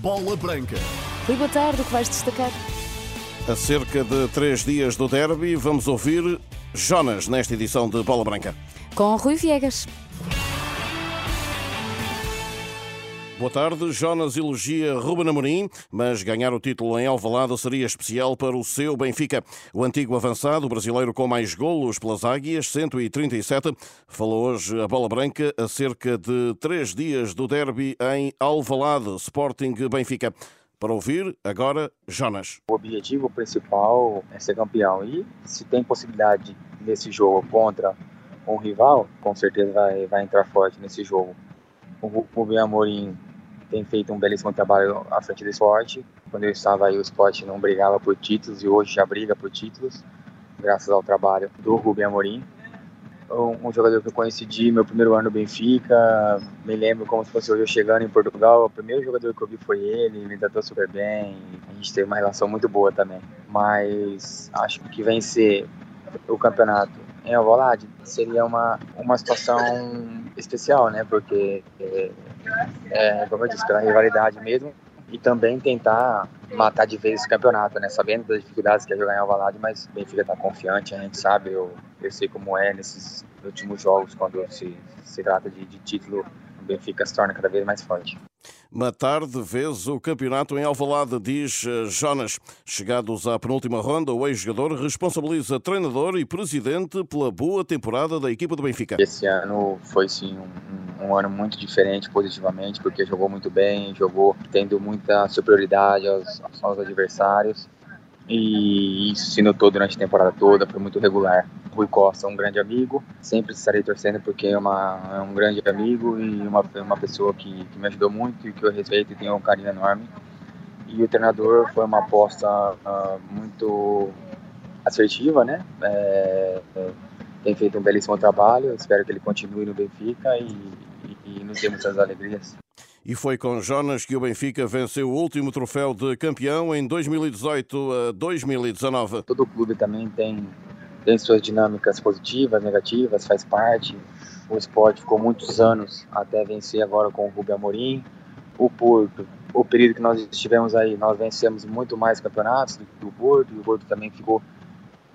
Bola Branca. Rui, boa tarde, o que vais destacar? A cerca de três dias do derby, vamos ouvir Jonas nesta edição de Bola Branca. Com Rui Viegas. Boa tarde. Jonas elogia Ruben Amorim, mas ganhar o título em Alvalade seria especial para o seu Benfica. O antigo avançado, brasileiro com mais golos pelas Águias, 137, falou hoje a bola branca a cerca de três dias do derby em Alvalade, Sporting Benfica. Para ouvir, agora, Jonas. O objetivo principal é ser campeão e se tem possibilidade nesse jogo contra um rival, com certeza vai, vai entrar forte nesse jogo. O Rubem Amorim tem feito um belíssimo trabalho à frente do esporte. Quando eu estava aí, o esporte não brigava por títulos e hoje já briga por títulos, graças ao trabalho do Rubem Amorim. Um, jogador que eu conheci de meu primeiro ano no Benfica, me lembro como se fosse hoje eu chegando em Portugal, o primeiro jogador que eu vi foi ele, me tratou super bem, a gente teve uma relação muito boa também. Mas acho que vencer o campeonato em Alvalade seria uma, uma situação especial, né? Porque é, é, como eu disse, pela rivalidade mesmo, e também tentar matar de vez o campeonato, né? Sabendo das dificuldades que é jogar em Alvalade, mas o Benfica tá confiante, a gente sabe, eu, eu sei como é nesses últimos jogos, quando se, se trata de, de título, o Benfica se torna cada vez mais forte. Matar de vez o campeonato em Alvalade, diz eh, Jonas. Chegados à penúltima ronda, o ex-jogador responsabiliza treinador e presidente pela boa temporada da equipa do Benfica. Esse ano foi sim um, um, ano muito diferente positivamente, porque jogou muito bem, jogou tendo muita superioridade aos, aos adversários e isso se notou durante a temporada toda, foi muito regular. Rui Costa, um grande amigo, sempre estarei torcendo porque é, uma, é um grande amigo e uma, uma pessoa que, que me ajudou muito e que eu respeito e tenho um carinho enorme. E o treinador foi uma aposta uh, muito assertiva, né? É, é, tem feito um belíssimo trabalho, espero que ele continue no Benfica e, e, e nos dê muitas alegrias. E foi com Jonas que o Benfica venceu o último troféu de campeão em 2018 a 2019. Todo clube também tem, tem suas dinâmicas positivas, negativas, faz parte. O esporte ficou muitos anos até vencer agora com o Rubem Amorim. O Porto, o período que nós estivemos aí, nós vencemos muito mais campeonatos do que o Porto, e o Porto também ficou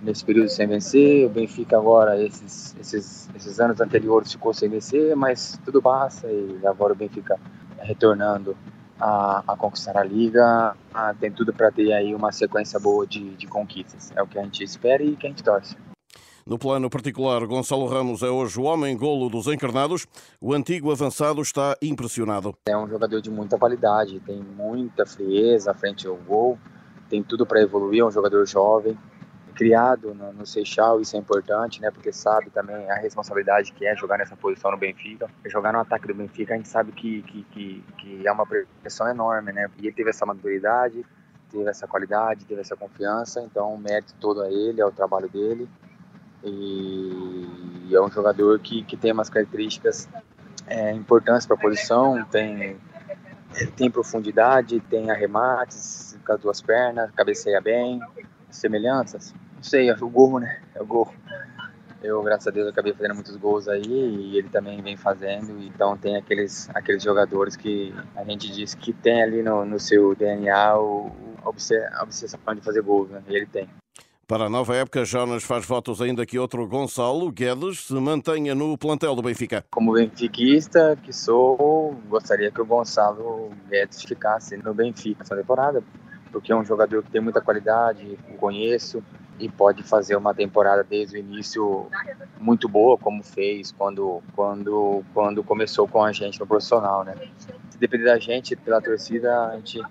nesse período sem vencer. O Benfica agora, esses, esses, esses anos anteriores, ficou sem vencer, mas tudo passa e agora o Benfica retornando a, a conquistar a liga, a, tem tudo para ter aí uma sequência boa de, de conquistas. É o que a gente espera e que a gente torce. No plano particular, Gonçalo Ramos é hoje o homem-golo dos encarnados. O antigo avançado está impressionado. É um jogador de muita qualidade, tem muita frieza à frente ao gol, tem tudo para evoluir, é um jogador jovem, criado no, no Seixal, isso é importante, né? Porque sabe também a responsabilidade que é jogar nessa posição no Benfica. Jogar no ataque do Benfica, a gente sabe que, que, que, que é uma pressão enorme, né? E ele teve essa maturidade, teve essa qualidade, teve essa confiança, então o mérito todo a ele, ao trabalho dele. E é um jogador que, que tem umas características é, importantes para a posição, tem, tem profundidade, tem arremates com as duas pernas, cabeceia bem, semelhanças sei, o gol, né? É o gol. Eu, graças a Deus, acabei fazendo muitos gols aí e ele também vem fazendo. Então tem aqueles, aqueles jogadores que a gente diz que tem ali no, no seu DNA o, a obsessão de fazer gols, né? E ele tem. Para a nova época, Jonas faz votos ainda que outro Gonçalo Guedes se mantenha no plantel do Benfica. Como benfiquista que sou, gostaria que o Gonçalo Guedes ficasse no Benfica essa temporada, porque é um jogador que tem muita qualidade, conheço, e pode fazer uma temporada desde o início muito boa, como fez quando, quando, quando começou com a gente no profissional, né? Se depender da gente, pela torcida, a gente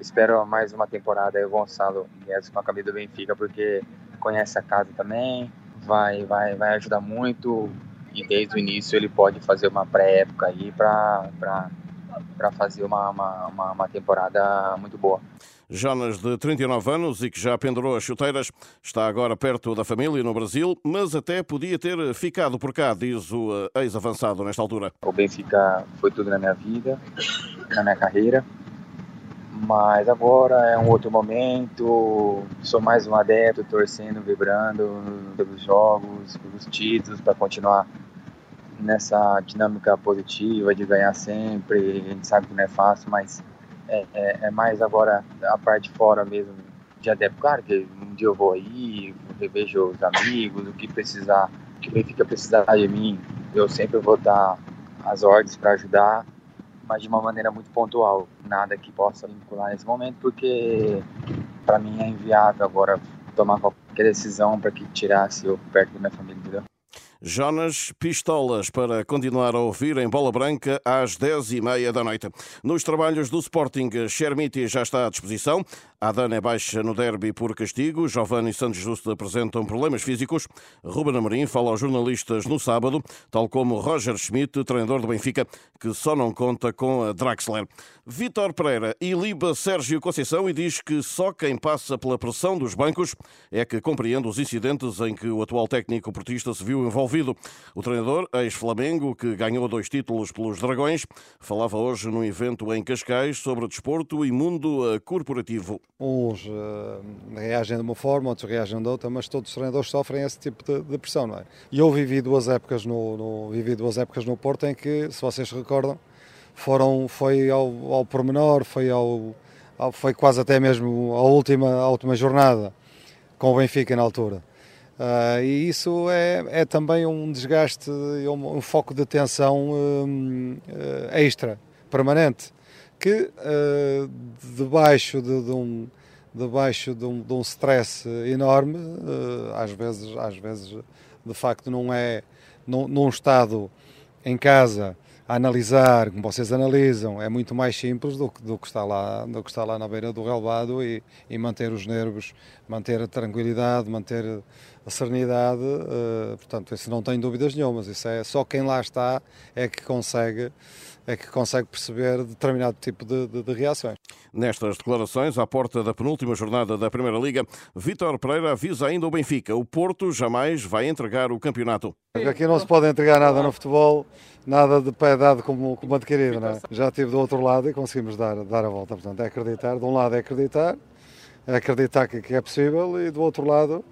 espera mais uma temporada aí o Gonçalo Guedes com a camisa do Benfica, porque conhece a casa também, vai, vai, vai ajudar muito e desde o início ele pode fazer uma pré-época aí para fazer uma, uma, uma, uma temporada muito boa. Jonas, de 39 anos e que já pendurou as chuteiras, está agora perto da família no Brasil, mas até podia ter ficado por cá, diz o eh, ex-avançado nesta altura. O Benfica foi tudo na minha vida, na minha carreira, mas agora é um outro momento, sou mais um adepto, torcendo, vibrando pelos jogos, pelos títulos, para continuar nessa dinâmica positiva de ganhar sempre. A gente sabe que não é fácil, mas é, é, é, mais agora a parte fora mesmo de adepto. Claro que um dia eu vou aí, revejo os amigos, o que precisar, o que o Benfica precisar de mim, eu sempre vou dar as ordens para ajudar, mas de uma maneira muito pontual. Nada que possa vincular nesse momento, porque para mim é inviável agora tomar qualquer decisão para que tirasse eu perto da minha família, entendeu? Jonas Pistolas para continuar a ouvir em Bola Branca às 10h30 da noite. Nos trabalhos do Sporting, Chermiti já está à disposição. Adana é baixa no derby por castigo. Giovanni e Santos Justo apresentam problemas físicos. Ruben Amorim fala aos jornalistas no sábado, tal como Roger Schmidt, treinador do Benfica, que só não conta com a Draxler. Vítor Pereira iliba Sérgio Conceição e diz que só quem passa pela pressão dos bancos é que compreende os incidentes em que o atual técnico portista se viu envolvido. O treinador, ex-Flamengo, que ganhou dois títulos pelos Dragões, falava hoje num evento em Cascais sobre desporto e mundo corporativo. Uns uh, reagem de uma forma, outros reagem de outra, mas todos os treinadores sofrem esse tipo de, de pressão, não é? E eu vivi duas épocas no, no, vivi duas épocas no Porto em que, se vocês recordam, foram, foi ao, ao pormenor, foi, ao, ao, foi quase até mesmo a última, a última jornada com o Benfica na altura. Uh, e isso é, é também um desgaste, um, um foco de tensão um, uh, extra, permanente que uh, debaixo de, de, um debaixo de um, de um stress enorme uh, às vezes às vezes de facto não é num, num estado em casa a analisar como vocês analisam é muito mais simples do que, do que está lá do que está lá na beira do relvado e, e manter os nervos manter a tranquilidade manter a serenidade uh, portanto isso não tem dúvidas nenhumas. Isso é só quem lá está é que consegue é que consegue perceber determinado tipo de, de, de, reações. Nestas declarações, à porta da penúltima jornada da Primeira Liga, Vítor Pereira avisa ainda o Benfica: o Porto jamais vai entregar o campeonato. Aqui não se pode entregar nada no futebol, nada de pé dado como, como adquirido. Não é? Já estive do outro lado e conseguimos dar, dar a volta. Portanto, é acreditar. De um lado é acreditar, é acreditar que, que é possível, e do outro lado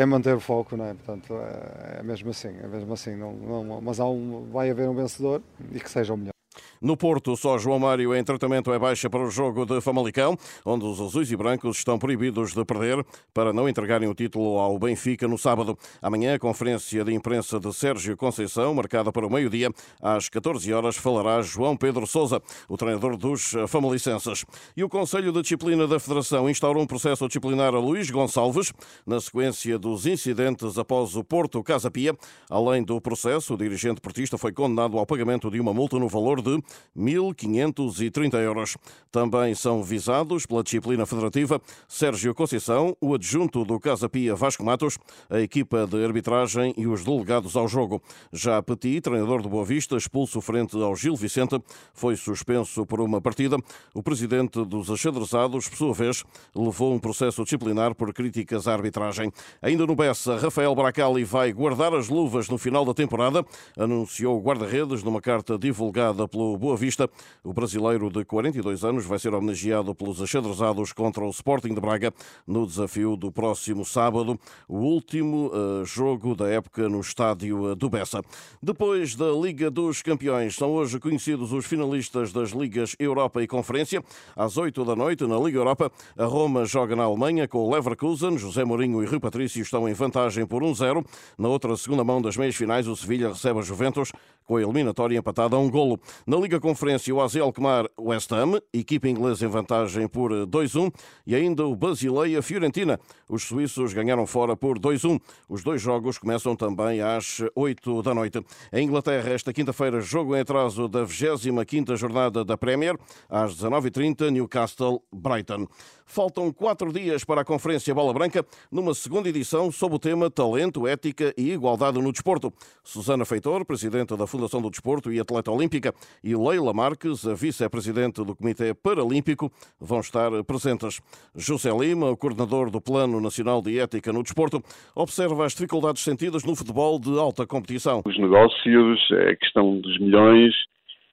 é manter o foco, não é? Portanto, é, mesmo assim, é mesmo assim. Não, não, mas há um, vai haver um vencedor e que seja o melhor. No Porto, só João Mário em tratamento é baixa para o jogo de Famalicão, onde os azuis e brancos estão proibidos de perder para não entregarem o título ao Benfica no sábado. Amanhã, a conferência de imprensa de Sérgio Conceição, marcada para o meio-dia, às 14 horas, falará João Pedro Sousa, o treinador dos famalicenses. E o Conselho de Disciplina da Federação instaurou um processo disciplinar a Luís Gonçalves, na sequência dos incidentes após o Porto Casa Pia. Além do processo, o dirigente portista foi condenado ao pagamento de uma multa no valor de 1.530 euros. Também são visados pela disciplina federativa Sérgio Conceição, o adjunto do Casa Pia Vasco Matos, a equipa de arbitragem e os delegados ao jogo. Já Petit, treinador do Boa Vista, expulso frente ao Gil Vicente, foi suspenso por uma partida. O presidente dos achadrezados, por sua vez, levou um processo disciplinar por críticas à arbitragem. Ainda no Bessa, Rafael Bracali vai guardar as luvas no final da temporada, anunciou o guarda-redes numa carta divulgada pelo Boa Vista. O brasileiro de 42 anos vai ser homenageado pelos achadrezados contra o Sporting de Braga no desafio do próximo sábado, o último uh, jogo da época no estádio do Bessa. Depois da Liga dos Campeões, são hoje conhecidos os finalistas das Ligas Europa e Conferência. Às 8 da noite, na Liga Europa, a Roma joga na Alemanha com o Leverkusen. José Mourinho e Rui Patrício estão em vantagem por 1-0. Na outra segunda mão das meias finais, o Sevilha recebe a Juventus com a eliminatória empatada a um golo. Na Liga Conferência, o AZ Alkmaar West Ham, equipa inglesa em vantagem por 2-1, e ainda o Basileia Fiorentina. Os suíços ganharam fora por 2-1. Os dois jogos começam também às 8 da noite. Em Inglaterra, esta quinta-feira, jogo em atraso da 25ª jornada da Premier, às 19h30, Newcastle Brighton. Faltam quatro dias para a Conferência Bola Branca, numa segunda edição sob o tema Talento, Ética e Igualdade no Desporto. Susana Feitor, presidenta da Fundação do Desporto e atleta olímpica, e Leila Marques, a vice-presidente do Comitê Paralímpico, vão estar presentes. José Lima, o coordenador do Plano Nacional de Ética no Desporto, observa as dificuldades sentidas no futebol de alta competição. Os negócios, a questão dos milhões,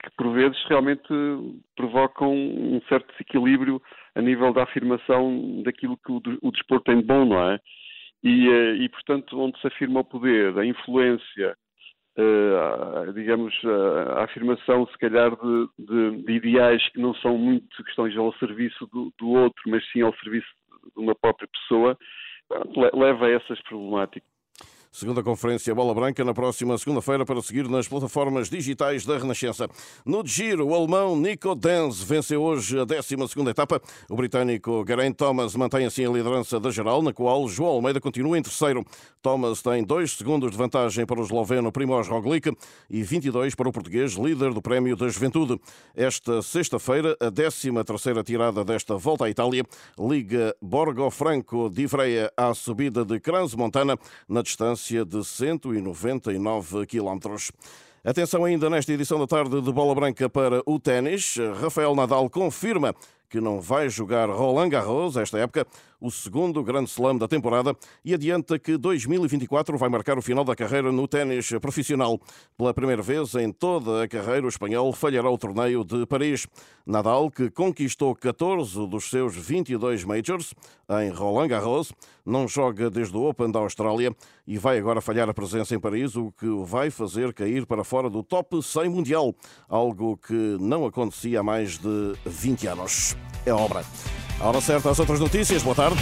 que por vezes realmente provocam um certo desequilíbrio a nível da afirmação daquilo que o, desporto tem de bom, não é? E, eh, e, portanto, onde se afirma o poder, a influência uh, digamos, uh, a afirmação, se calhar, de, de, de, ideais que não são muito que estão ao serviço do, do outro, mas sim ao serviço de uma própria pessoa, leva a essas problemáticas. Segunda conferência Bola Branca na próxima segunda-feira para seguir nas plataformas digitais da Renascença. No giro, o alemão Nico Denz venceu hoje a 12 etapa. O britânico Geraint Thomas mantém assim a liderança da geral, na qual João Almeida continua em terceiro. Thomas tem 2 segundos de vantagem para o esloveno Primoz Roglic e 22 para o português, líder do Prémio da Juventude. Esta sexta-feira, a 13 terceira tirada desta volta à Itália, liga Borgo Franco de Freia à subida de Crans Montana, na distância distância de 199 quilómetros. Atenção ainda nesta edição da tarde de Bola Branca para o ténis. Rafael Nadal confirma que não vai jogar Roland Garros esta época, o segundo grande slam da temporada, e adianta que 2024 vai marcar o final da carreira no ténis profissional. Pela primeira vez em toda a carreira, o espanhol falhará o torneio de Paris. Nadal, que conquistou 14 dos seus 22 majors em Roland Garros, não joga desde o Open da Austrália e vai agora falhar a presença em Paris, o que o vai fazer cair para fora do top 100 mundial, algo que não acontecia há mais de 20 anos. É obra. A hora certa, as outras notícias. Boa tarde.